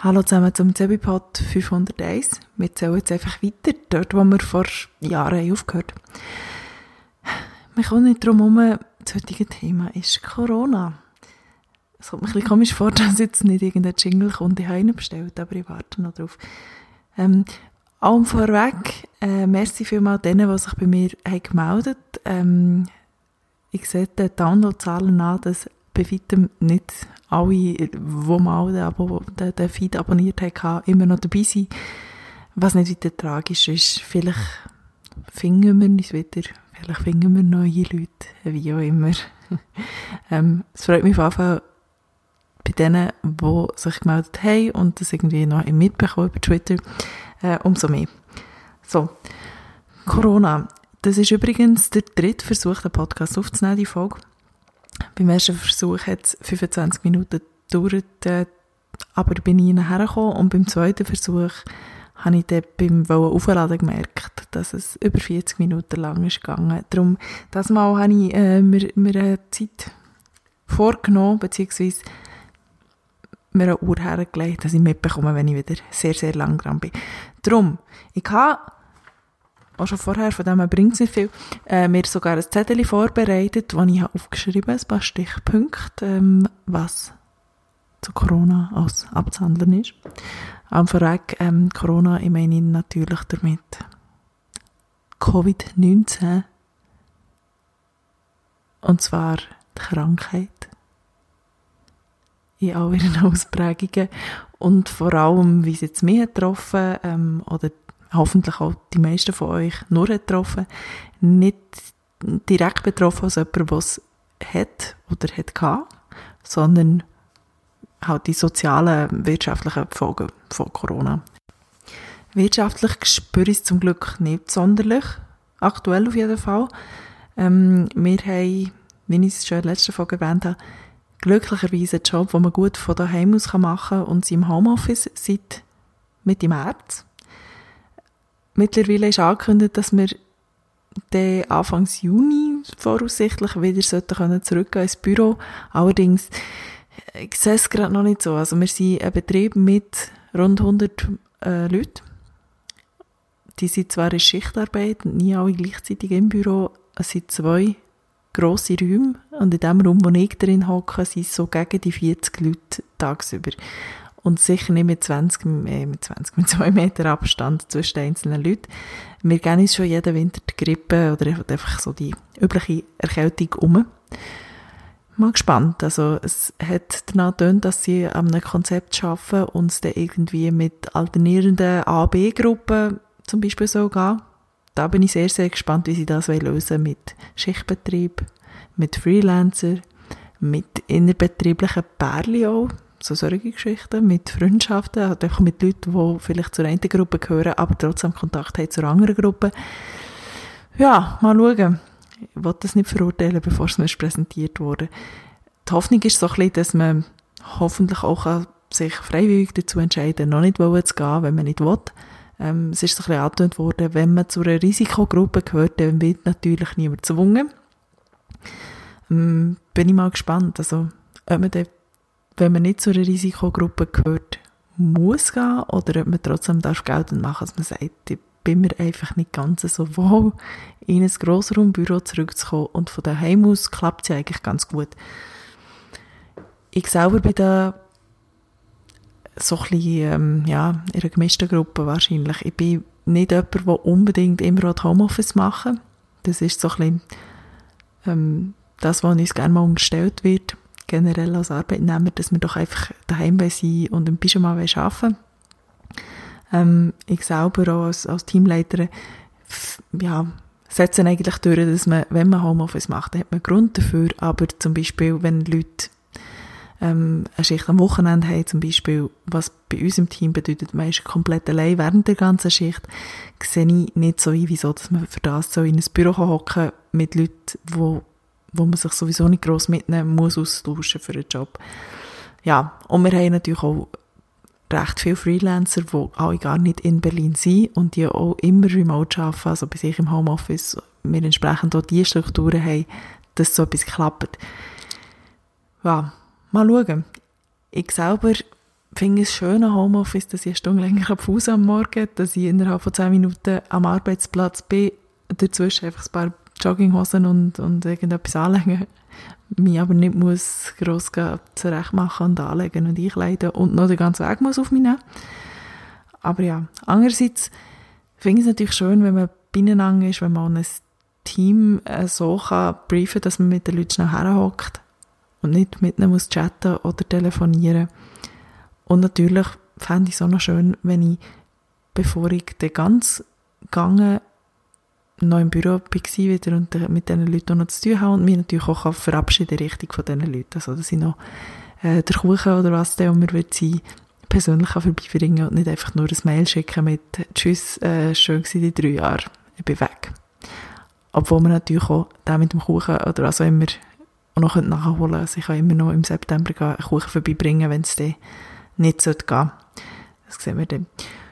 Hallo zusammen zum Zebipod 501. Wir zählen jetzt einfach weiter, dort wo wir vor Jahren aufgehört haben. Wir kommen nicht drum herum, das heutige Thema ist Corona. Es kommt mir ein bisschen komisch vor, dass jetzt nicht irgendein Jingle kommt, ich habe bestellt, aber ich warte noch drauf. Ähm, allem vorweg, äh, merci vielmals denen, die sich bei mir haben gemeldet ähm, Ich sehe die Downloadzahlen an, dass bei weitem nicht alle, die mal den, Abo, den, den Feed abonniert haben, immer noch dabei sind. Was nicht weiter tragisch ist. Vielleicht finden wir uns wieder. Vielleicht finden wir neue Leute, wie auch immer. ähm, es freut mich auf jeden Fall bei denen, die sich gemeldet haben und das irgendwie noch mitbekommen über Twitter, äh, umso mehr. So, Corona. Das ist übrigens der dritte Versuch, den Podcast aufzunehmen, die Folge. Beim ersten Versuch hat es 25 Minuten gedauert, äh, aber bin ich nachher gekommen und beim zweiten Versuch habe ich dann beim Aufladen gemerkt, dass es über 40 Minuten lang ist gegangen. Darum, das Mal habe ich äh, mir, mir eine Zeit vorgenommen, beziehungsweise mir eine Uhr hergelegt, dass ich mitbekomme, wenn ich wieder sehr, sehr lang dran bin. Darum, ich habe auch schon vorher, von dem bringt es nicht viel, äh, mir sogar ein Zettel vorbereitet, wo ich aufgeschrieben habe, ein paar Stichpunkte, ähm, was zu Corona als abzuhandeln ist. Am Vorweg, ähm, Corona, ich meine natürlich damit Covid-19. Und zwar die Krankheit in all ihren Ausprägungen und vor allem, wie es jetzt mich getroffen ähm, oder hoffentlich auch die meisten von euch nur getroffen, nicht direkt betroffen als jemand, der es hat oder hat gehabt, sondern halt die sozialen, wirtschaftlichen Folgen von Corona. Wirtschaftlich spüre ich es zum Glück nicht sonderlich, aktuell auf jeden Fall. Ähm, wir haben, wie ich es schon in der letzten Folge erwähnt habe, glücklicherweise einen Job, den man gut von daheim aus machen kann und sie im Homeoffice seit Mitte März. Mittlerweile ist angekündigt, dass wir dann Anfang Juni voraussichtlich wieder sollten zurückgehen ins Büro. Allerdings, ich sehe es gerade noch nicht so. Also wir sind ein Betrieb mit rund 100 äh, Leuten. Die sind zwar in Schichtarbeit, nie alle gleichzeitig im Büro. Es sind zwei grosse Räume und in dem Raum, wo ich drin hocke, sind so gegen die 40 Leute tagsüber. Und sicher nicht mit 20, äh, mit 20, mit 2 Meter Abstand zwischen den einzelnen Leuten. Wir gehen uns schon jeden Winter die Grippe oder einfach so die übliche Erkältung um. Mal gespannt. Also, es hat danach getönt, dass sie an einem Konzept arbeiten und es dann irgendwie mit alternierenden A-B-Gruppen zum Beispiel so gehen. Da bin ich sehr, sehr gespannt, wie sie das lösen wollen mit Schichtbetrieb, mit Freelancer, mit innerbetrieblichen Pärchen auch so solche Geschichten mit Freundschaften, halt einfach mit Leuten, die vielleicht zur einen Gruppe gehören, aber trotzdem Kontakt haben zur anderen Gruppe. Ja, mal schauen. Ich wollte das nicht verurteilen, bevor es mir präsentiert wurde. Die Hoffnung ist so ein bisschen, dass man hoffentlich auch sich freiwillig dazu entscheiden noch nicht zu gehen, wenn man nicht will. Ähm, es ist so ein bisschen worden, wenn man zu einer Risikogruppe gehört, dann wird natürlich niemand gezwungen. Ähm, bin ich mal gespannt, also, ob man dann wenn man nicht zu einer Risikogruppe gehört, muss gehen oder ob man trotzdem darf geltend machen, dass man sagt, ich bin mir einfach nicht ganz so wohl, in ein Grossraumbüro zurückzukommen und von daheim aus klappt es ja eigentlich ganz gut. Ich selber bin da so ein bisschen, ähm, ja, in einer gemischten Gruppe wahrscheinlich. Ich bin nicht jemand, der unbedingt immer Homeoffice machen Das ist so ein bisschen ähm, das, was uns gerne mal umgestellt wird generell als Arbeitnehmer, dass wir doch einfach daheim sein und im Pyjama arbeiten. Ähm, Ich selber auch als, als Teamleiter, ja, setzen eigentlich durch, dass man, wenn man Homeoffice macht, dann hat man Grund dafür, aber zum Beispiel, wenn Leute ähm, eine Schicht am Wochenende haben, zum Beispiel, was bei uns im Team bedeutet, man ist komplett allein während der ganzen Schicht, sehe ich nicht so ein, wieso, dass man für das so in ein Büro hocken mit Leuten, die wo man sich sowieso nicht gross mitnehmen muss, austauschen für einen Job. Ja, und wir haben natürlich auch recht viele Freelancer, die alle gar nicht in Berlin sind und die auch immer remote arbeiten, also bei sich im Homeoffice, wir entsprechend auch die Strukturen haben, dass so etwas klappt. Ja, mal schauen. Ich selber finde es schön am Homeoffice, dass ich eine Stunde länger Pause am Morgen, dass ich innerhalb von zehn Minuten am Arbeitsplatz bin, dazwischen einfach ein paar Jogginghosen und, und irgendetwas anlegen, mich aber nicht muss gross zurecht machen und anlegen und einkleiden und noch den ganzen Weg muss auf mich nehmen. Aber ja, andererseits finde ich es natürlich schön, wenn man beieinander ist, wenn man ein Team äh, so kann briefen, dass man mit den Leuten schnell herhockt und nicht mit ihnen muss chatten oder telefonieren. Und natürlich fände ich es auch noch schön, wenn ich, bevor ich dann ganz gegangen noch im Büro war wieder und mit diesen Leuten noch zu tun habe und mich natürlich auch verabschieden richtig von diesen Leuten. Also, dass ich noch äh, der Kuchen oder was der immer wird sein, persönlich vorbeibringen und nicht einfach nur ein Mail schicken mit «Tschüss, äh, schön gewesen die drei Jahre, ich bin weg». Obwohl man natürlich auch den mit dem Kuchen oder auch immer auch noch nachholen könnte. Also ich kann immer noch im September einen Kuchen vorbeibringen, wenn es dann nicht gehen sollte. Das sehen wir dann.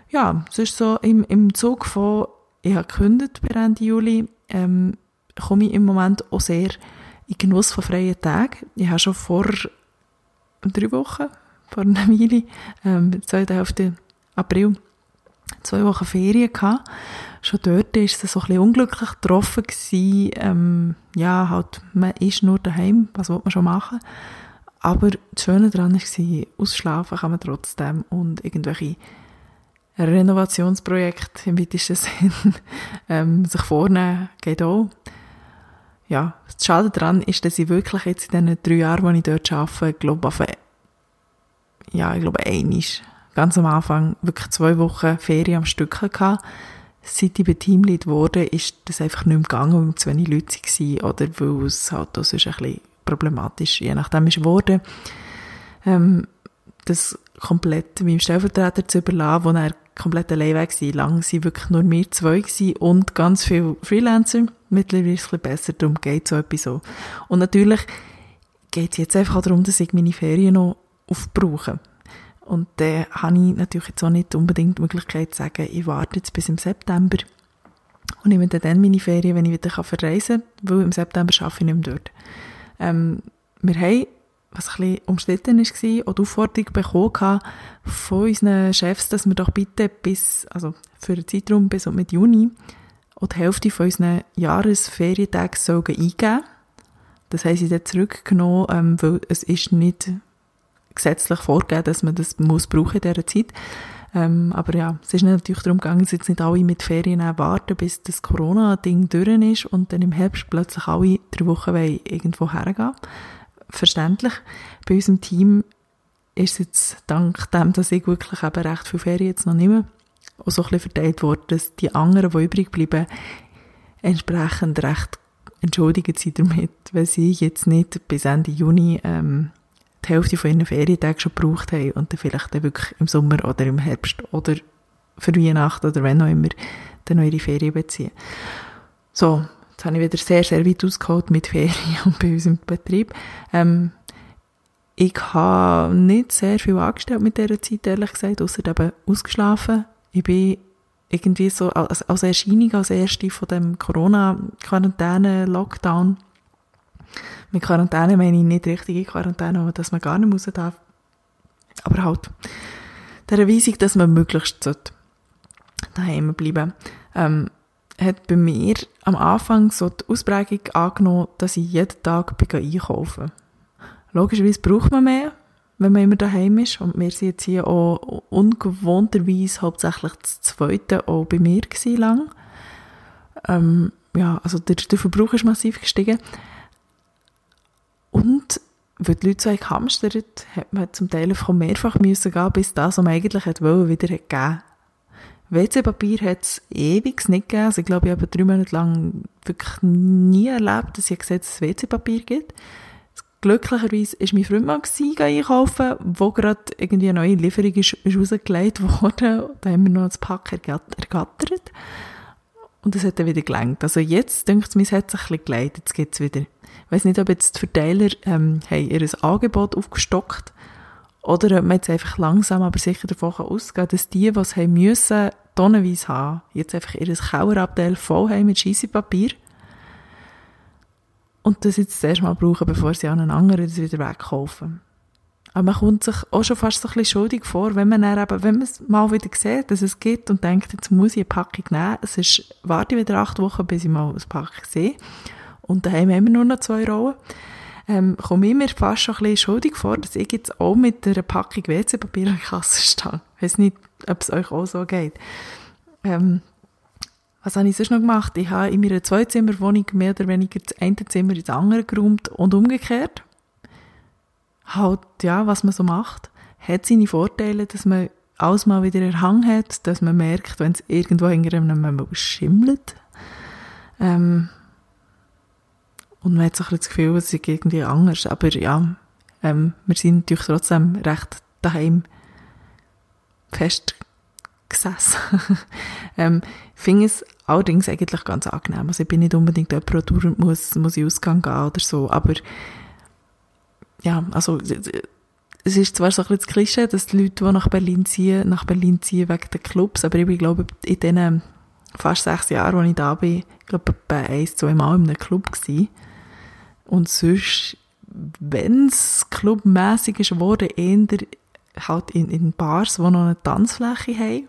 Ja, sonst so im, im Zug von ich habe gekündigt per Ende Juli, ähm, komme ich im Moment auch sehr in Genuss von freien Tagen. Ich habe schon vor drei Wochen, vor einer Weile, ähm, 2. April, zwei Wochen Ferien gehabt. Schon dort war es so ein bisschen unglücklich getroffen gewesen. Ähm, ja, halt, man ist nur daheim, was will man schon machen? Aber das Schöne daran war, ausschlafen kann man trotzdem und irgendwelche Renovationsprojekt im weitesten Sinn ähm, sich vornehmen, geht auch. Ja, das Schade daran ist, dass ich wirklich jetzt in den drei Jahren, die ich dort arbeite, glaube ich, ja, ich glaube, einisch, ganz am Anfang, wirklich zwei Wochen Ferien am Stück hatte. Seit ich Teamlead wurde, ist das einfach nicht mehr gegangen, weil zu wenig Leute waren oder weil es halt sonst ein bisschen problematisch, je nachdem ist geworden. Ähm, das komplett meinem Stellvertreter zu überlassen, wo er komplett allein weg gewesen. Lang waren wirklich nur wir zwei gewesen und ganz viele Freelancer. Mittlerweile ist es ein bisschen besser, darum geht so etwas so. Und natürlich geht es jetzt einfach darum, dass ich meine Ferien noch aufbrauche. Und dann habe ich natürlich jetzt auch nicht unbedingt die Möglichkeit zu sagen, ich warte jetzt bis im September und nehme dann meine Ferien, wenn ich wieder verreisen kann, weil im September arbeite ich nicht mehr dort. Ähm, wir haben was ein umstritten war, die Aufforderung bekommen von unseren Chefs, dass wir doch bitte bis, also für einen Zeitraum bis und mit Juni, auch die Hälfte von unseren Jahresferientagen sollen eingeben. Das haben sie dann zurückgenommen, ähm, weil es ist nicht gesetzlich vorgegeben, dass man das muss brauchen in dieser Zeit. Ähm, aber ja, es ist natürlich darum gegangen, dass jetzt nicht alle mit Ferien warten, bis das Corona-Ding durch ist und dann im Herbst plötzlich alle drei Wochen irgendwo hergehen verständlich. Bei unserem Team ist es jetzt dank dem, dass ich wirklich eben recht viel Ferien jetzt noch nehme, auch so ein bisschen verteilt worden, dass die anderen, die übrig bleiben, entsprechend recht entschuldigt sind damit, weil sie jetzt nicht bis Ende Juni ähm, die Hälfte von ihren Ferientagen schon gebraucht haben und dann vielleicht dann wirklich im Sommer oder im Herbst oder für Weihnachten oder wenn auch immer dann noch ihre Ferien beziehen. So, Jetzt habe ich wieder sehr, sehr weit ausgeholt mit Ferien und bei uns im Betrieb. Ähm, ich habe nicht sehr viel angestellt mit dieser Zeit, ehrlich gesagt, außer eben ausgeschlafen. Ich bin irgendwie so als, als Erscheinung, als erste von dem Corona-Quarantäne-Lockdown. Mit Quarantäne meine ich nicht richtige Quarantäne, aber dass man gar nicht raus darf. Aber halt, der Weisung, dass man möglichst daheim bleiben ähm, hat bei mir am Anfang so die Ausprägung angenommen, dass ich jeden Tag bin einkaufen Logischerweise braucht man mehr, wenn man immer daheim ist. Und wir sind jetzt hier auch ungewohnterweise hauptsächlich das Zweite auch bei mir lang. Ähm, ja, also der, der Verbrauch ist massiv gestiegen. Und weil die Leute so gehamstert, hat man zum Teil einfach mehrfach müssen gehen, bis das, was man eigentlich wollte, wieder gegeben WC-Papier hat es ewig nicht gegeben. Also ich glaube, ich habe drei Monate lang wirklich nie erlebt, dass ich gesehen dass es WC-Papier gibt. Glücklicherweise war mein Freund mal einkaufen, wo gerade irgendwie eine neue Lieferung ist, ist rausgelegt worden. Da haben wir noch das Pack ergattert. Und es hat dann wieder gelangt. Also jetzt, denke ich mir, es hat sich ein bisschen. Jetzt geht's wieder. Ich weiss nicht, ob jetzt die Verteiler, ähm, haben ihr Angebot aufgestockt oder ob man jetzt einfach langsam, aber sicher davon ausgehen dass die, die es haben müssen, tonnenweise haben, jetzt einfach ihr Kauerabteil voll haben mit Scheissepapier und das jetzt zuerst mal brauchen, bevor sie an einen anderen das wieder wegkaufen. Aber man kommt sich auch schon fast so ein bisschen schuldig vor, wenn man dann eben, wenn man es mal wieder sieht, dass es gibt und denkt, jetzt muss ich eine Packung nehmen. Es ist, warte ich wieder acht Wochen, bis ich mal eine Packung sehe. Und daheim haben wir nur noch zwei Rollen. Ähm, komme ich mir fast schon ein bisschen schuldig vor, dass ich jetzt auch mit einer Packung WC-Papier an der Kasse stehe. Ich weiß nicht, ob es euch auch so geht. Ähm, was habe ich sonst noch gemacht? Ich habe in meiner Zweizimmerwohnung mehr oder weniger das eine Zimmer ins andere geräumt und umgekehrt. Halt, ja, was man so macht. Hat seine Vorteile, dass man alles mal wieder einen Hang hat, dass man merkt, wenn es irgendwo hinter einem schimmelt. Ähm, und man hat so das Gefühl, es ist irgendwie anders. Aber ja, ähm, wir sind natürlich trotzdem recht daheim fest gesessen. ähm, ich finde es allerdings eigentlich ganz angenehm. Also ich bin nicht unbedingt jemand, der dauernd muss, muss in Ausgang gehen oder so, aber ja, also es ist zwar so ein bisschen das Klischee, dass die Leute, die nach Berlin ziehen, nach Berlin ziehen wegen der Clubs, aber ich glaube, in diesen fast sechs Jahren, als ich da bin, ich glaube, bei ein, zwei Mal in einem Club gewesen. Und sonst, wenn es clubmässig ist, wurde eher halt in, in Bars, die noch eine Tanzfläche haben,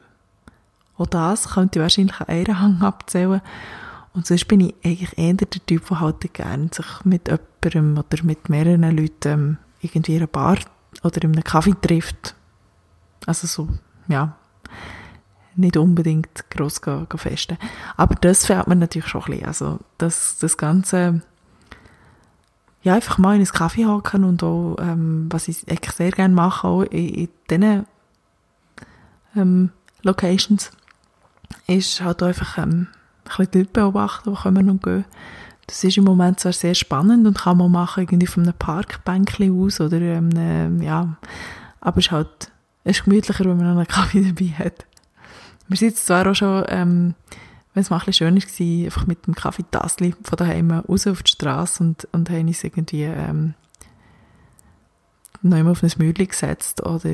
auch das könnte ich wahrscheinlich an einen Hang abzählen. Und sonst bin ich eigentlich eher der Typ, der halt gerne sich mit jemandem oder mit mehreren Leuten ähm, irgendwie in einer Bar oder in einem Kaffee trifft. Also so, ja, nicht unbedingt gross festen. Aber das fehlt mir natürlich schon ein bisschen. Also das, das Ganze, ja, einfach mal in einen Kaffee hocken und auch, ähm, was ich eigentlich sehr gerne mache, auch in, in diesen ähm, Locations, ist halt einfach ähm, ein bisschen die Leute beobachten, die kommen und gehen. Das ist im Moment zwar sehr spannend und kann man machen, irgendwie von einem Parkbänkchen aus oder ähm, ja, aber es ist halt, es ist gemütlicher, wenn man einen Kaffee dabei hat. Wir sind zwar auch schon, ähm, wenn es mal ein bisschen schöner war, einfach mit dem Kaffeetassli von daheim raus auf die Straße und, und haben uns irgendwie ähm, noch auf ein Mühle gesetzt oder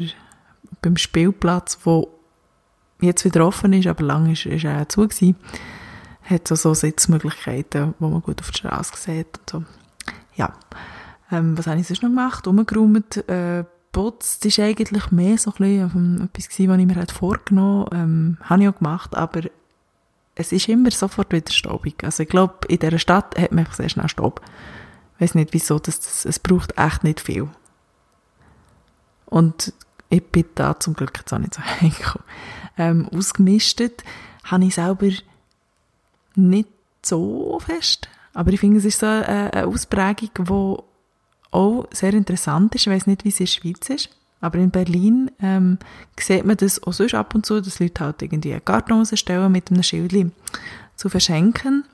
beim Spielplatz, wo jetzt wieder offen ist, aber lange ist, ist er zu gewesen, hat so, so Sitzmöglichkeiten, wo man gut auf die Straße sieht und so. Ja. Ähm, was habe ich sonst noch gemacht? Umgeräumt, äh, putzt ist eigentlich mehr so ein bisschen ähm, etwas gewesen, was ich mir halt vorgenommen ähm, habe ich auch gemacht, aber es ist immer sofort wieder staubig. Also ich glaube, in dieser Stadt hat man sehr schnell Staub. Ich weiß nicht wieso, das, das, es braucht echt nicht viel. Und ich bin da zum Glück jetzt auch nicht so hingekommen ähm, ausgemistet, habe ich selber nicht so fest. Aber ich finde, es ist so eine, eine Ausprägung, die auch sehr interessant ist. Ich weiß nicht, wie es in der Schweiz ist. Aber in Berlin ähm, sieht man das auch sonst ab und zu, dass Leute halt irgendwie eine Gartenhose stellen mit einem Schild zu verschenken.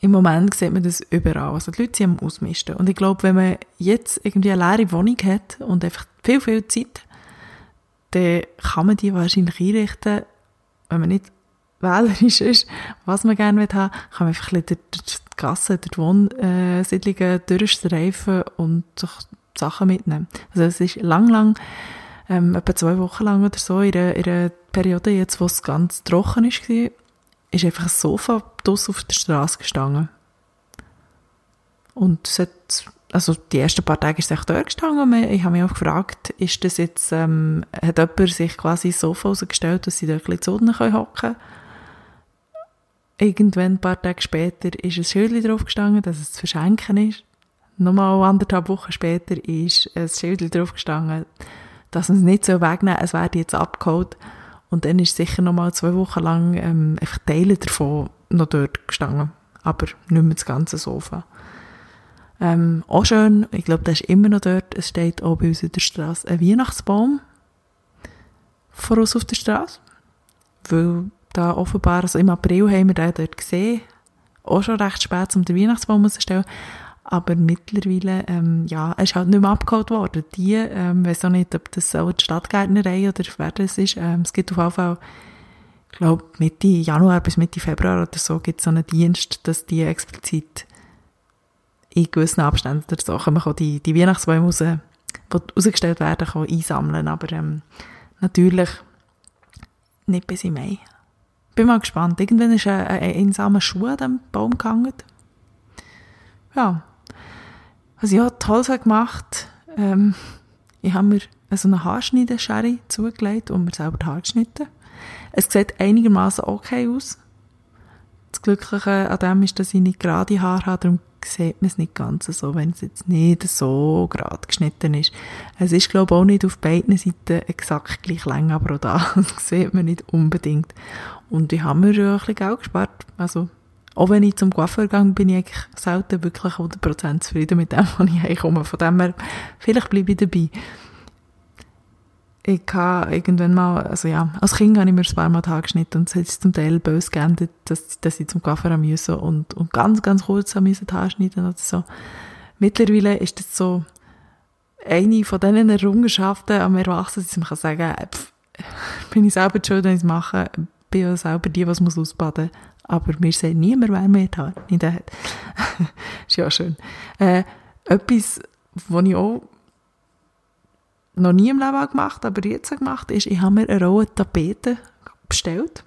Im Moment sieht man das überall. Also die Leute sind am Ausmisten. Und ich glaube, wenn man jetzt irgendwie eine leere Wohnung hat und einfach viel, viel Zeit, dann kann man die wahrscheinlich einrichten, wenn man nicht wählerisch ist, was man gerne haben will, kann man einfach ein die Gasse, durch die Wohnsiedlungen durchstreifen und sich Sachen mitnehmen. Also es ist lang, lang, ähm, etwa zwei Wochen lang oder so, in einer Periode jetzt, wo es ganz trocken ist, war, ist einfach ein Sofa draussen auf der Straße gestanden. Und es hat also die ersten paar Tage ist es echt dort gestanden und ich habe mich auch gefragt, ist das jetzt, ähm, hat jemand sich quasi ins Sofa rausgestellt, dass sie dort ein bisschen zu hocken können? Irgendwann, ein paar Tage später, ist ein Schild drauf gestanden, dass es zu verschenken ist. Nochmal anderthalb Wochen später ist ein Schild drauf gestanden, dass man es nicht so wegnehmen es wird jetzt abgeholt. Und dann ist sicher nochmal zwei Wochen lang ähm, einfach Teile davon noch dort gestanden. Aber nicht mehr das ganze Sofa. Ähm, auch schön, ich glaube, der ist immer noch dort. Es steht auch bei uns in der Straße ein Weihnachtsbaum vor uns auf der Straße. Weil da offenbar, also im April haben wir den dort gesehen. Auch schon recht spät, um den Weihnachtsbaum auszustellen. Aber mittlerweile, ähm, ja, er ist halt nicht mehr abgeholt worden. Die, ähm, weiß auch nicht, ob das auch die Stadtgärtnerei oder wer das ist. Ähm, es gibt auf jeden Fall, ich glaube, Mitte Januar bis Mitte Februar oder so gibt es so einen Dienst, dass die explizit in gewissen Abständen oder so kann man die, die Weihnachtsbäume raus, die rausgestellt werden, kann einsammeln. Aber ähm, natürlich nicht bis im Mai. Bin mal gespannt. Irgendwann ist ein, ein einsamer Schuh an diesem Baum gehangen. Ja. Was ich auch toll gemacht ähm, Ich habe mir so eine Haarschneideschere zugelegt und mir selber die Haare geschnitten. Es sieht einigermaßen okay aus. Das Glückliche an dem ist, dass ich nicht gerade Haare habe, darum sieht man es nicht ganz so, wenn es jetzt nicht so gerade geschnitten ist. Es ist, glaube ich, auch nicht auf beiden Seiten exakt gleich lang, aber auch da das sieht man nicht unbedingt. Und ich habe mir ja ein bisschen Geld gespart. Also, auch wenn ich zum Coiffeur gehe, bin ich eigentlich selten wirklich 100% zufrieden mit dem, was ich heimkomme. Von dem her, vielleicht bleibe ich dabei ich habe irgendwann mal, also ja, als Kind habe ich mir ein paar Mal Tage geschnitten und es hat sich zum Teil böse geendet, dass, dass ich zum haben müssen und, und ganz, ganz kurz oder so. Mittlerweile ist das so eine von diesen Errungenschaften am Erwachsenen, dass man kann pff, bin ich selber schuld, wenn ich es mache, bin ja selber die, was muss ausbaden aber mir sehen niemand, wer mehr Haare nicht hat. ist ja schön. Äh, etwas, was ich auch noch nie im Leben gemacht, aber jetzt gemacht, ist, ich habe mir eine rohe Tapete bestellt.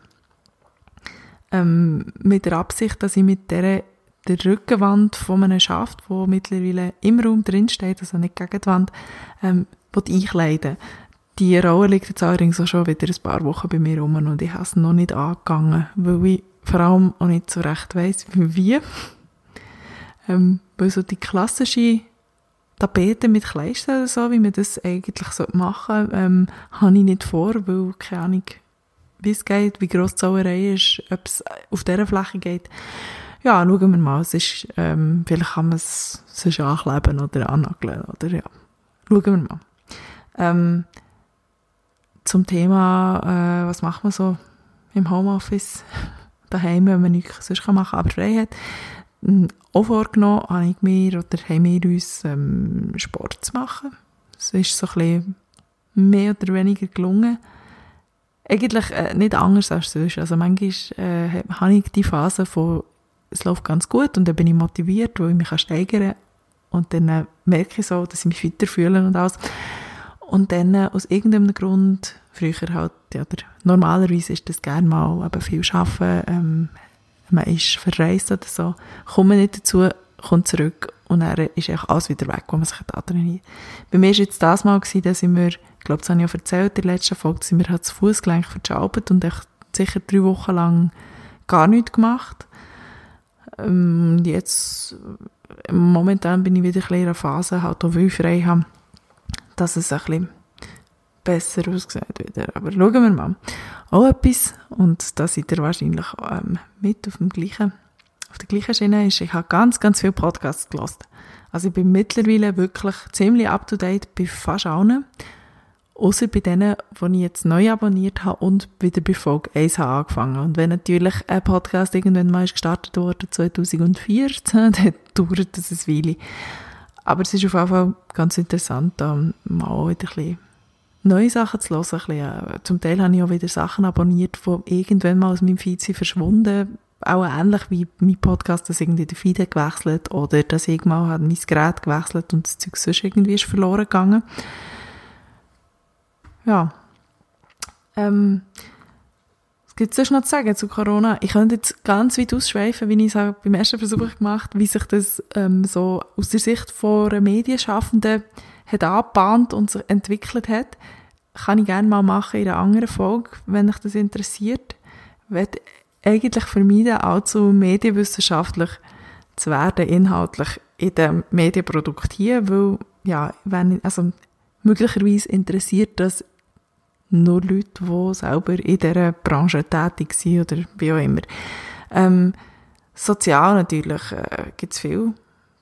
Ähm, mit der Absicht, dass ich mit der, der Rückenwand von einem Schaft, wo mittlerweile im Raum drin steht, also nicht gegen die Wand, ähm, einkleiden Die Rolle liegt jetzt allerdings auch schon wieder ein paar Wochen bei mir rum und ich habe es noch nicht angegangen, weil ich vor allem auch nicht so recht weiss, wie. Ähm, weil so die klassische Tapeten mit Kleistern so, wie man das eigentlich machen sollte, ähm, habe ich nicht vor, weil, keine Ahnung, wie es geht, wie gross die Sauerei ist, ob es auf dieser Fläche geht. Ja, schauen wir mal. Es ist, ähm, vielleicht kann man es sonst ankleben oder annageln, oder ja. Schauen wir mal. Ähm, zum Thema, äh, was macht man so im Homeoffice, daheim, wenn man nichts sonst machen kann, aber Freiheit auch vorgenommen, habe ich mir oder haben wir uns ähm, Sport zu machen. Es ist so ein mehr oder weniger gelungen. Eigentlich äh, nicht anders als sonst. Also manchmal äh, habe ich die Phase von es läuft ganz gut und dann bin ich motiviert, weil ich mich steigern kann. Und dann äh, merke ich so, dass ich mich fitter fühle und alles. Und dann äh, aus irgendeinem Grund, früher halt, oder normalerweise ist das gerne mal eben viel arbeiten, ähm, man ist verreist oder so, kommt man nicht dazu, kommt zurück und dann ist eigentlich alles wieder weg, wo man sich da trainiert. Bei mir war jetzt das Mal, gewesen, dass ich mir, ich glaube, das habe ich auch erzählt in der letzten Folge, ich mir halt das Fußgelenk verschalbt und echt sicher drei Wochen lang gar nichts gemacht. Ähm, jetzt, momentan bin ich wieder in einer Phase, halt auch ich frei habe, dass es ein bisschen besser aussieht wieder. Aber schauen wir mal auch etwas, und da seid ihr wahrscheinlich ähm, mit auf dem gleichen, auf der gleichen Schiene, ist, ich habe ganz, ganz viele Podcasts gelost. Also ich bin mittlerweile wirklich ziemlich up to date bei fast allen. Außer bei denen, die ich jetzt neu abonniert habe und wieder bei Folge 1 habe angefangen. Und wenn natürlich ein Podcast irgendwann mal gestartet wurde, 2014, dann dauert das ein Weile. Aber es ist auf jeden Fall ganz interessant, da mal wieder ein bisschen neue Sachen zu hören. Ein bisschen, äh, zum Teil habe ich auch wieder Sachen abonniert, die irgendwann mal aus meinem Feed sind verschwunden. Auch ähnlich wie mein Podcast, dass irgendwie der Feed gewechselt oder dass ich mal hat mein Gerät gewechselt und das Zeug sonst irgendwie ist verloren gegangen. Ja. Ähm, gibt es noch zu sagen zu Corona? Ich könnte jetzt ganz weit ausschweifen, wie ich es beim ersten Versuch gemacht wie sich das ähm, so aus der Sicht von Medienschaffenden hat angebahnt und sich entwickelt hat, kann ich gerne mal machen in einer anderen Folge, wenn euch das interessiert. Ich werde eigentlich vermeiden, allzu medienwissenschaftlich zu werden, inhaltlich in dem Medienprodukt hier, weil, ja, wenn, also, möglicherweise interessiert das nur Leute, die selber in dieser Branche tätig sind oder wie auch immer. Ähm, sozial natürlich äh, gibt es viel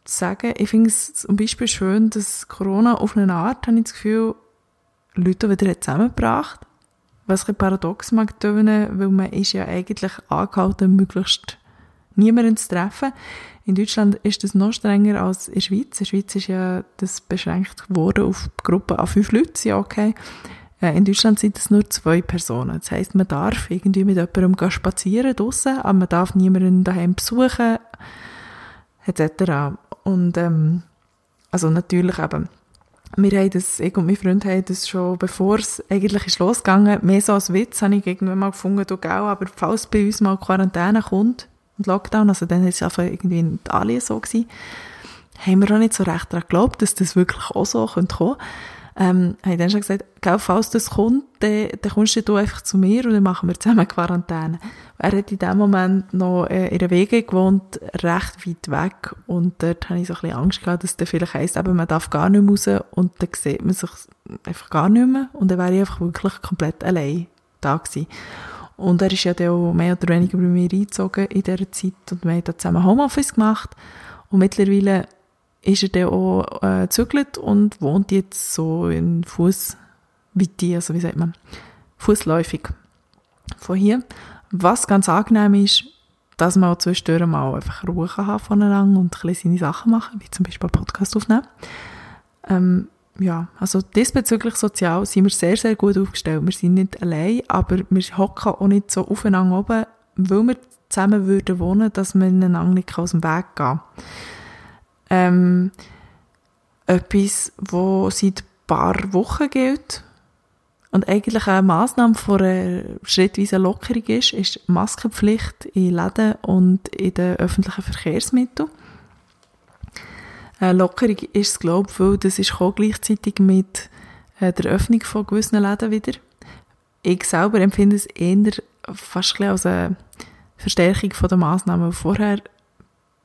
zu sagen. Ich finde es zum Beispiel schön, dass Corona auf eine Art, habe ich das Gefühl, Leute wieder zusammengebracht. Was ein paradox mag tönen, weil man ist ja eigentlich angehalten, möglichst niemanden zu treffen. In Deutschland ist das noch strenger als in der Schweiz. In der Schweiz ist ja das beschränkt worden auf Gruppen an fünf Leute, ja okay. Äh, in Deutschland sind es nur zwei Personen. Das heisst, man darf irgendwie mit jemandem spazieren draussen, aber man darf niemanden daheim besuchen, etc. Und ähm, also natürlich eben, wir haben das, ich und mein Freund haben das schon, bevor es eigentlich ist losgegangen, mehr so als Witz, habe ich irgendwann mal gefunden, du auch, aber falls bei uns mal Quarantäne kommt und Lockdown, also dann ist es einfach irgendwie in Italien so gewesen, haben wir auch nicht so recht daran geglaubt, dass das wirklich auch so kommen könnte. Ähm, habe ich dann schon gesagt, gell, falls das kommt, dann, dann kommst du einfach zu mir und dann machen wir zusammen Quarantäne. Er hat in dem Moment noch äh, in der Wege gewohnt, recht weit weg. Und dort habe ich so ein bisschen Angst gehabt, dass der vielleicht heisst, eben, man darf gar nicht mehr raus. Und dann sieht man sich einfach gar nicht mehr. Und dann wäre ich einfach wirklich komplett allein da gewesen. Und er ist ja dann auch mehr oder weniger bei mir eingezogen in dieser Zeit. Und wir haben da zusammen Homeoffice gemacht. Und mittlerweile ist er dann auch äh, gezügelt und wohnt jetzt so in Fußweite, also wie sagt man, fußläufig von hier. Was ganz angenehm ist, dass man auch zwischendurch mal einfach Ruhe haben voneinander und ein bisschen seine Sachen machen, wie zum Beispiel Podcast aufnehmen. Ähm, ja, also diesbezüglich sozial sind wir sehr, sehr gut aufgestellt. Wir sind nicht allein, aber wir hocken auch nicht so aufeinander oben, weil wir zusammen würden wohnen, dass man einander nicht aus dem Weg gehen kann. Ähm, etwas, was seit ein paar Wochen gilt und eigentlich eine Massnahme von einer schrittweisen Lockerung ist, ist Maskenpflicht in Läden und in den öffentlichen Verkehrsmitteln. Eine Lockerung ist es, glaube ich, weil das ist gleichzeitig mit äh, der Öffnung von gewissen Läden wieder. Ich selber empfinde es eher fast als eine Verstärkung der Massnahmen. Vorher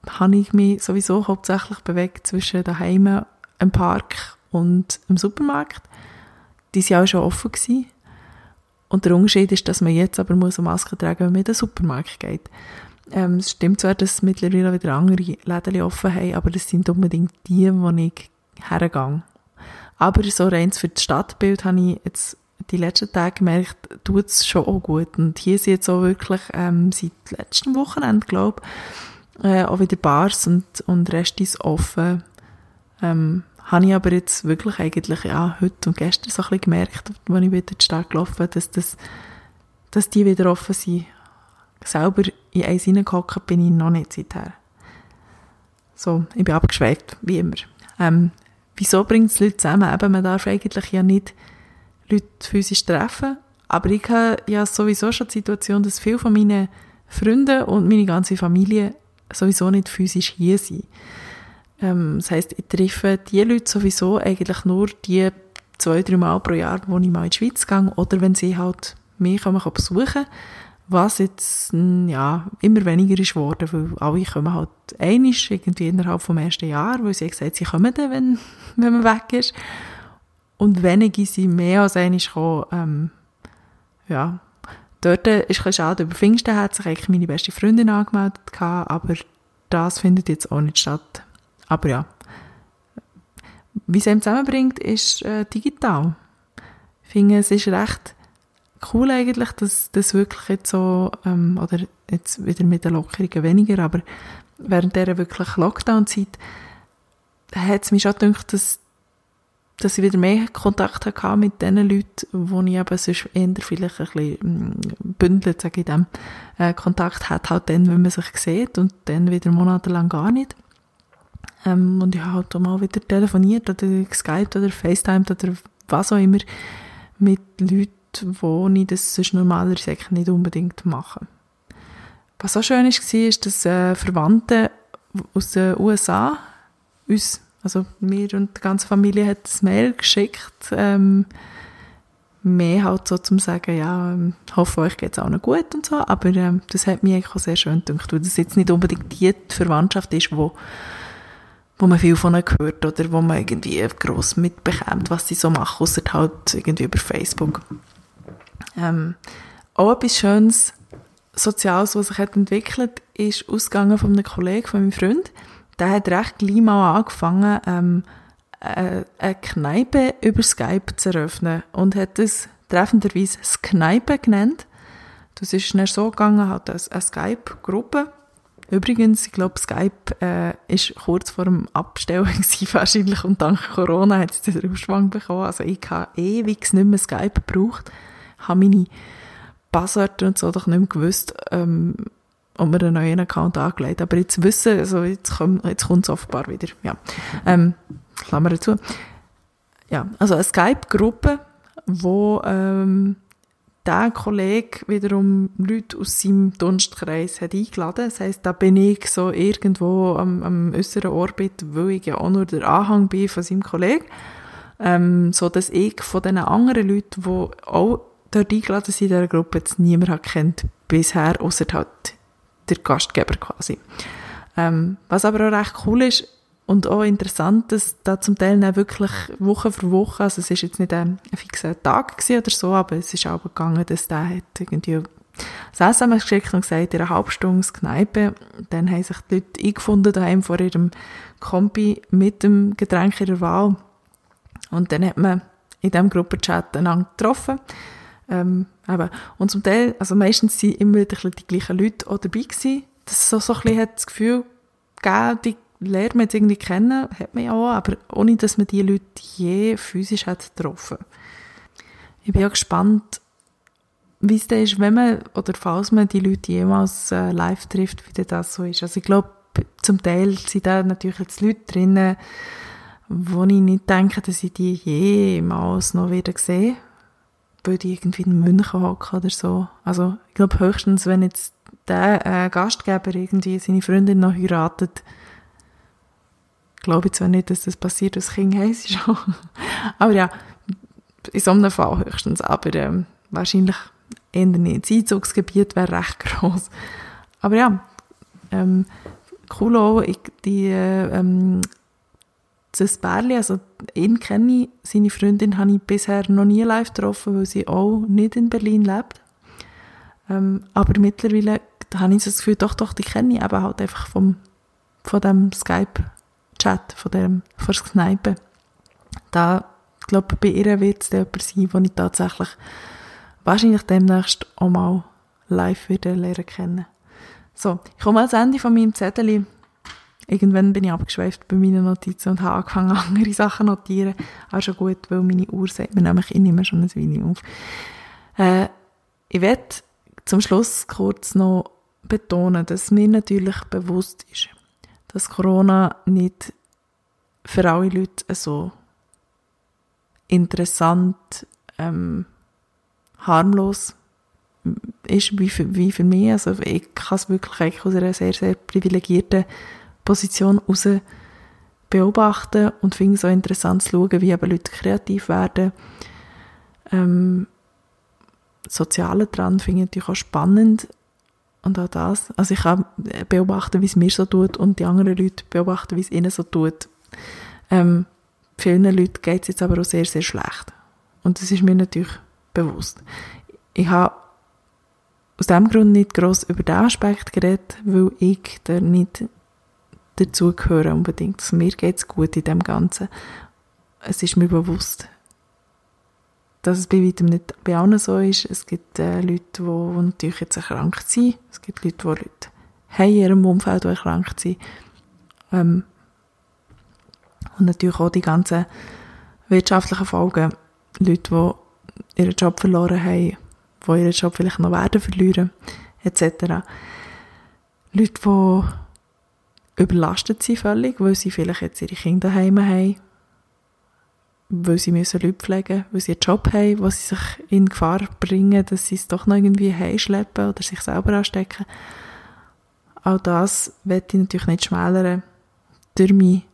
habe ich mich sowieso hauptsächlich bewegt zwischen daheim, im Park und im Supermarkt. Die waren auch schon offen. Gewesen. Und der Unterschied ist, dass man jetzt aber muss eine Maske tragen muss, wenn man in den Supermarkt geht. Ähm, es stimmt zwar, dass mittlerweile wieder andere Läden offen haben, aber das sind unbedingt die, wo ich hergehe. Aber so rein für das Stadtbild habe ich jetzt die letzten Tage gemerkt, tut es schon auch gut. Und hier sind jetzt auch wirklich ähm, seit letztem Wochenende, glaube ich, äh, auch wieder Bars und, und Restis offen. Ähm, habe ich aber jetzt wirklich eigentlich ja, heute und gestern so ein bisschen gemerkt, als ich wieder in die gelaufen bin, dass, das, dass die wieder offen sind selber in eins hineingehockt bin ich noch nicht seither. So, ich bin abgeschweift, wie immer. Ähm, wieso bringt es Leute zusammen? Eben, man darf eigentlich ja nicht Leute physisch treffen, aber ich habe ja sowieso schon die Situation, dass viele von meinen Freunden und meine ganze Familie sowieso nicht physisch hier sind. Ähm, das heisst, ich treffe die Leute sowieso eigentlich nur die zwei, drei Mal pro Jahr, wo ich mal in die Schweiz gehe, oder wenn sie halt mich kommen, besuchen was jetzt ja, immer weniger ist geworden, weil alle kommen halt einig irgendwie innerhalb vom ersten Jahr, weil sie gesagt, sie kommen dann, wenn, wenn man weg ist. Und wenige sind mehr als einig gekommen. Ähm, ja, dort ist ein schade. Über Pfingsten hat sich eigentlich meine beste Freundin angemeldet, aber das findet jetzt auch nicht statt. Aber ja, wie es einem zusammenbringt, ist äh, digital. Ich finde, es ist recht cool eigentlich, dass das wirklich jetzt so, ähm, oder jetzt wieder mit den Lockerungen weniger, aber während dieser wirklich Lockdown-Zeit hat es mich schon gedacht, dass, dass ich wieder mehr Kontakt hatte mit den Leuten, wo ich eben sonst eher vielleicht ein bisschen mm, bündelt, sage ich dem, äh, Kontakt hat, halt dann, wenn man sich sieht und dann wieder monatelang gar nicht. Ähm, und ich habe halt auch mal wieder telefoniert oder geskypt oder FaceTimed oder was auch immer mit Leuten, wo ich das sonst normalerweise nicht unbedingt mache. Was auch schön war, ist, dass äh, Verwandte aus den USA uns, also mir und die ganze Familie, hat ein Mail geschickt, ähm, mehr halt so zum sagen, ja, ähm, hoffe euch geht es auch noch gut und so, aber ähm, das hat mich eigentlich auch sehr schön gedacht, weil das jetzt nicht unbedingt die Verwandtschaft ist, wo wo man viel von ihnen hört oder wo man irgendwie gross mitbekommt, was sie so machen, außer halt irgendwie über Facebook. Ähm, auch etwas Schönes, Soziales, was sich hat entwickelt, ist ausgegangen von einem Kollegen, von meinem Freund. Der hat recht gleich mal angefangen, ähm, äh, eine Kneipe über Skype zu eröffnen und hat es treffenderweise das Kneipe genannt. Das ist dann so gegangen, hat eine, eine Skype-Gruppe. Übrigens, ich glaube, Skype äh, ist kurz vor dem Abstellen wahrscheinlich und dank Corona hat es den Aufschwung bekommen. Also ich habe ewig nicht mehr Skype gebraucht habe meine Passwörter und so doch nicht mehr gewusst, ähm, ob mir einen neuen Account angelegt Aber jetzt wissen, also jetzt, kommt, jetzt es offenbar wieder. Ja. Ähm, Klammer dazu. Ja, also eine Skype-Gruppe, wo ähm, der Kollege wiederum Leute aus seinem Dunstkreis hat eingeladen. Das heisst, da bin ich so irgendwo am, am äußeren Orbit, weil ich ja auch nur der Anhang bin von seinem Kollegen. ähm, so dass ich von den anderen Leuten, die auch dort eingeladen sind in dieser Gruppe, jetzt niemand hat kennt bisher, außer halt der Gastgeber quasi. Ähm, was aber auch recht cool ist und auch interessant, dass da zum Teil dann wirklich Woche für Woche, also es ist jetzt nicht ein, ein fixer Tag oder so, aber es ist auch gegangen, dass der hat irgendwie das SMS geschickt und gesagt, in einer halben Stunde Kneipe. Dann haben sich die Leute eingefunden daheim vor ihrem Kombi mit dem Getränk ihrer Wahl. Und dann hat man in diesem Gruppenchat einander getroffen. Ähm, eben. Und zum Teil, also meistens sind immer wieder die gleichen Leute auch dabei gewesen. Das so, so ein bisschen hat das Gefühl gegeben, die lernt man jetzt irgendwie kennen, hat man ja auch, aber ohne, dass man die Leute je physisch hat getroffen. Ich bin ja gespannt, wie es dann ist, wenn man, oder falls man die Leute jemals äh, live trifft, wie das so ist. Also ich glaube, zum Teil sind da natürlich jetzt Leute drinnen, wo ich nicht denke, dass ich die jemals noch wieder sehe, die irgendwie in München hocken oder so. Also ich glaube höchstens, wenn jetzt der äh, Gastgeber irgendwie seine Freundin noch heiratet, glaube ich zwar nicht, dass das passiert, das Kind heisst schon. aber ja, in so einem Fall höchstens. Aber ähm, wahrscheinlich eher nicht. Das Einzugsgebiet wäre recht groß. Aber ja, ähm, cool auch, ich, die, ähm, das Bärli, also ihn kenne ich, seine Freundin habe ich bisher noch nie live getroffen, weil sie auch nicht in Berlin lebt. Ähm, aber mittlerweile habe ich das Gefühl, doch, doch, die kenne ich eben halt einfach vom, von dem Skype-Chat, von dem, von der Kneipe. Da, ich glaube, bei ihr wird es jemand sein, wo ich tatsächlich wahrscheinlich demnächst auch mal live wieder lernen kennen. So, ich komme ans Ende von meinem Zettel. Irgendwann bin ich abgeschweift bei meinen Notizen und habe angefangen, andere Sachen zu notieren. Auch schon gut, weil meine Uhr sagt mir nämlich, ich nehme schon ein Weile auf. Äh, ich werde zum Schluss kurz noch betonen, dass mir natürlich bewusst ist, dass Corona nicht für alle Leute so interessant ähm, harmlos ist wie für, wie für mich. Also ich kann es wirklich aus einer sehr, sehr privilegierten Position heraus beobachten und finde es auch interessant zu schauen, wie eben Leute kreativ werden. Ähm, Soziale dran finde ich natürlich auch spannend und auch das. Also ich kann beobachten, wie es mir so tut und die anderen Leute beobachten, wie es ihnen so tut. Ähm, vielen Leuten geht es jetzt aber auch sehr, sehr schlecht. Und das ist mir natürlich bewusst. Ich habe aus dem Grund nicht gross über den Aspekt geredet, weil ich da nicht dazugehöre unbedingt. Also mir geht es gut in dem Ganzen. Es ist mir bewusst, dass es bei weitem nicht bei allen so ist. Es gibt äh, Leute, die, die natürlich jetzt erkrankt sind. Es gibt Leute, die Leute haben in ihrem Umfeld, die erkrankt sind. Ähm, und natürlich auch die ganzen wirtschaftlichen Folgen. Leute, die ihren Job verloren haben, die ihren Job vielleicht noch werden verlieren, etc. Leute, die überlastet sind völlig, weil sie vielleicht jetzt ihre Kinder daheim haben, weil sie müssen Leute pflegen, weil sie einen Job haben, wo sie sich in Gefahr bringen, dass sie es doch noch irgendwie heimschleppen oder sich selber anstecken. Auch das wird ich natürlich nicht schmälern durch mich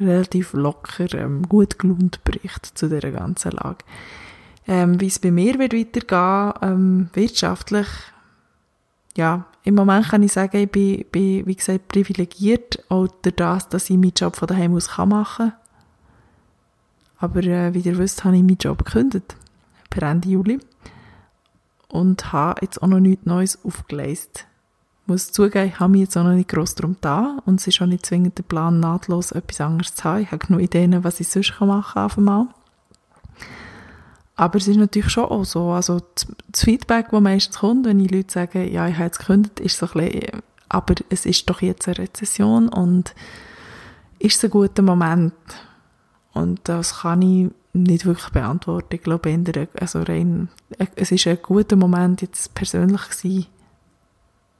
relativ locker, ähm, gut gelaunt Bericht zu dieser ganzen Lage. Ähm, wie es bei mir wird weitergehen, ähm, wirtschaftlich, ja, im Moment kann ich sagen, ich bin, bin wie gesagt, privilegiert, auch durch das, dass ich meinen Job von daheim aus machen kann. Aber äh, wie ihr wisst, habe ich meinen Job gekündigt, per Ende Juli, und habe jetzt auch noch nichts Neues aufgeleistet muss zugeben, ich habe mich jetzt auch noch nicht gross darum da und es ist auch nicht zwingend der Plan, nahtlos etwas anderes zu haben. Ich habe genug Ideen, was ich sonst machen kann auf einmal. Aber es ist natürlich schon auch so, also das Feedback, das meistens kommt, wenn die Leute sagen, ja, ich habe jetzt gekündigt, ist so ein bisschen, aber es ist doch jetzt eine Rezession und ist es ein guter Moment? Und das kann ich nicht wirklich beantworten. Ich glaube, also rein, es ist ein guter Moment jetzt persönlich gewesen,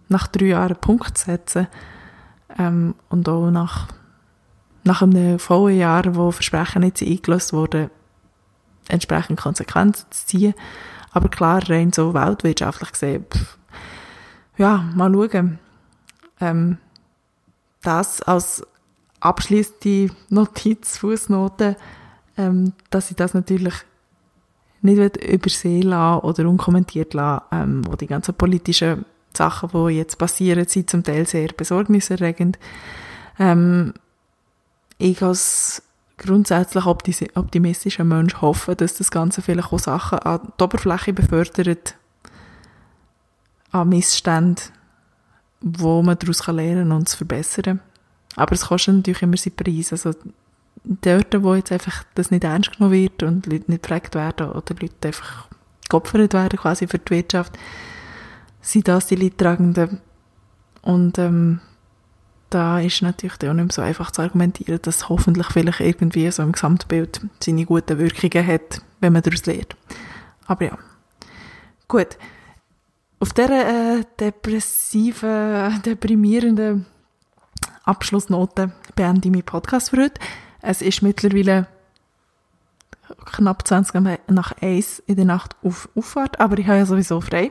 nach drei Jahren einen Punkt zu setzen ähm, und auch nach, nach einem vollen Jahr, wo Versprechen nicht eingelöst wurden, entsprechend Konsequenzen zu ziehen. Aber klar, rein so weltwirtschaftlich gesehen, pff, ja, mal schauen. Ähm, das als abschließende Notiz, Fußnote, ähm, dass ich das natürlich nicht übersehen lassen oder unkommentiert lassen, ähm, wo die ganzen politischen Sachen, die jetzt passieren, sind zum Teil sehr besorgniserregend. Ähm, ich als grundsätzlich optimistischer Mensch hoffe, dass das Ganze vielleicht auch Sachen an die Oberfläche befördert, an Missständen, wo man daraus lernen kann und es verbessern. Aber es kostet natürlich immer seinen Preis. Also dort, wo jetzt einfach das nicht ernst genommen wird und Leute nicht gefragt werden oder Leute einfach geopfert werden quasi für die Wirtschaft, sind das die Leidtragenden. Und ähm, da ist natürlich auch nicht mehr so einfach zu argumentieren, dass hoffentlich vielleicht irgendwie so im Gesamtbild seine guten Wirkungen hat, wenn man daraus lernt. Aber ja, gut. Auf dieser äh, depressiven, deprimierenden Abschlussnote beende ich meinen Podcast für heute. Es ist mittlerweile knapp 20 nach 1 in der Nacht auf Auffahrt, aber ich habe ja sowieso frei.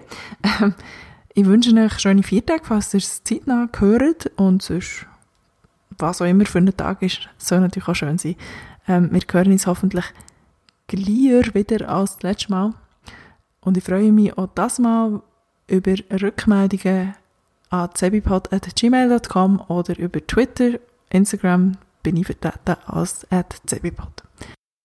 Ich wünsche euch schöne vier Tage, falls ihr es zeitnah hört und sonst, was auch immer für einen Tag ist, soll natürlich auch schön sein. Ähm, wir hören uns hoffentlich gleich wieder als das letzte Mal und ich freue mich auch das Mal über Rückmeldungen an zebipod.gmail.com oder über Twitter, Instagram bin ich vertreten als zebipod.